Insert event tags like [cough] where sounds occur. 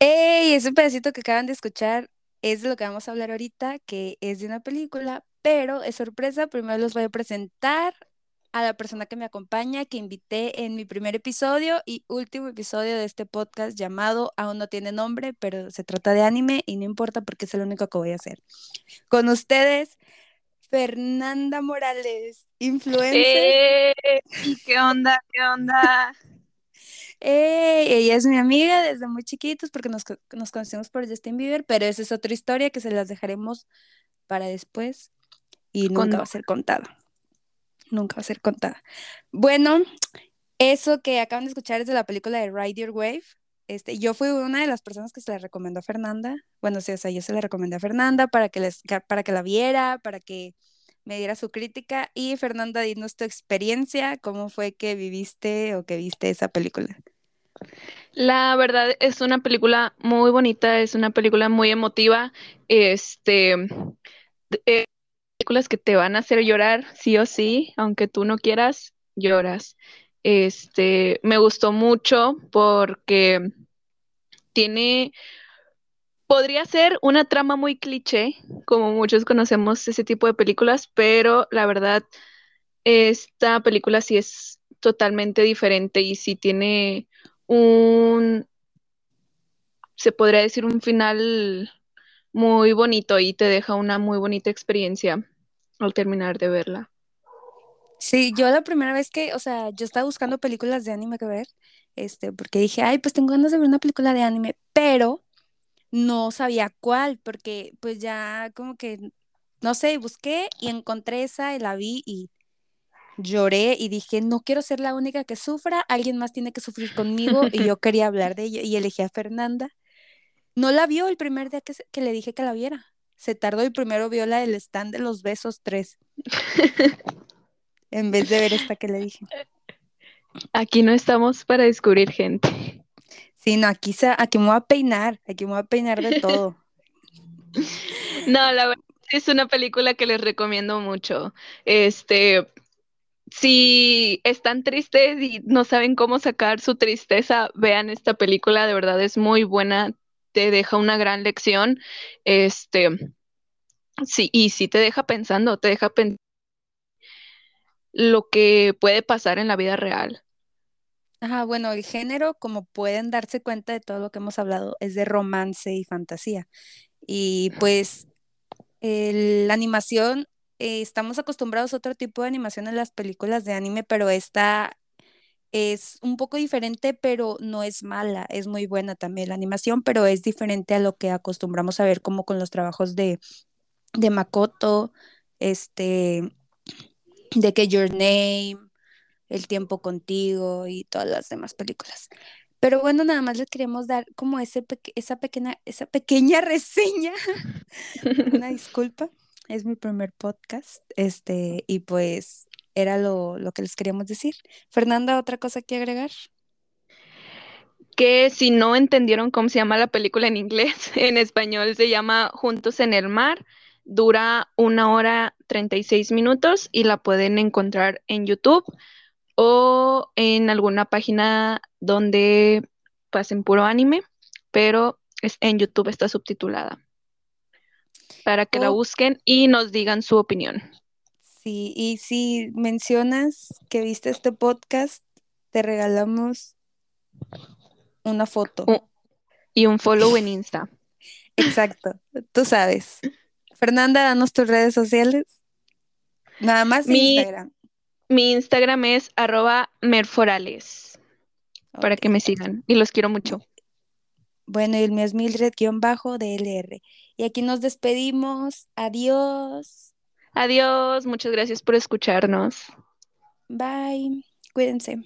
¡Ey! Ese pedacito que acaban de escuchar es de lo que vamos a hablar ahorita, que es de una película, pero es sorpresa. Primero los voy a presentar a la persona que me acompaña, que invité en mi primer episodio y último episodio de este podcast llamado Aún no tiene nombre, pero se trata de anime y no importa porque es lo único que voy a hacer. Con ustedes, Fernanda Morales, influencer. ¡Eh! [laughs] ¿Qué onda? ¿Qué onda? ella es mi amiga desde muy chiquitos porque nos, nos conocemos por Justin Bieber, pero esa es otra historia que se las dejaremos para después y nunca va a ser contada. Nunca va a ser contada. Bueno, eso que acaban de escuchar es de la película de Ride Your Wave. Este, yo fui una de las personas que se la recomendó a Fernanda. Bueno, sí, o sea, yo se la recomendé a Fernanda para que, les, para que la viera, para que me diera su crítica. Y Fernanda, dinos tu experiencia, cómo fue que viviste o que viste esa película. La verdad es una película muy bonita, es una película muy emotiva. Este, eh, películas que te van a hacer llorar, sí o sí, aunque tú no quieras, lloras. Este, me gustó mucho porque tiene, podría ser una trama muy cliché, como muchos conocemos ese tipo de películas, pero la verdad, esta película sí es totalmente diferente y sí tiene un, se podría decir, un final muy bonito y te deja una muy bonita experiencia al terminar de verla. Sí, yo la primera vez que, o sea, yo estaba buscando películas de anime que ver, este, porque dije, ay, pues tengo ganas de ver una película de anime, pero no sabía cuál, porque pues ya como que, no sé, busqué y encontré esa y la vi y lloré y dije, no quiero ser la única que sufra, alguien más tiene que sufrir conmigo y yo quería hablar de ella y elegí a Fernanda. No la vio el primer día que, que le dije que la viera. Se tardó y primero vio la del stand de los besos tres. [laughs] en vez de ver esta que le dije. Aquí no estamos para descubrir gente. Sí, no, aquí, aquí me voy a peinar, aquí me voy a peinar de todo. [laughs] no, la verdad es una película que les recomiendo mucho. Este, si están tristes y no saben cómo sacar su tristeza, vean esta película, de verdad es muy buena, te deja una gran lección. Este, sí, y sí te deja pensando, te deja pensando lo que puede pasar en la vida real. Ajá, bueno, el género, como pueden darse cuenta de todo lo que hemos hablado, es de romance y fantasía. Y pues la animación, eh, estamos acostumbrados a otro tipo de animación en las películas de anime, pero esta es un poco diferente, pero no es mala, es muy buena también la animación, pero es diferente a lo que acostumbramos a ver como con los trabajos de, de Makoto, este, de que Your Name, El tiempo contigo y todas las demás películas. Pero bueno, nada más les queremos dar como ese esa, pequeña, esa pequeña [laughs] reseña. [laughs] Una disculpa, es mi primer podcast. Este, y pues era lo, lo que les queríamos decir. Fernanda, ¿otra cosa que agregar? Que si no entendieron cómo se llama la película en inglés, [laughs] en español se llama Juntos en el Mar dura una hora 36 minutos y la pueden encontrar en YouTube o en alguna página donde pasen puro anime, pero en YouTube está subtitulada para que la busquen y nos digan su opinión. Sí, y si mencionas que viste este podcast, te regalamos una foto. y un follow en Insta. [laughs] Exacto, tú sabes. Fernanda, danos tus redes sociales. Nada más mi, Instagram. Mi Instagram es arroba merforales. Para que me sigan. Y los quiero mucho. Bueno, y el mío es Mildred-DLR. Y aquí nos despedimos. Adiós. Adiós. Muchas gracias por escucharnos. Bye. Cuídense.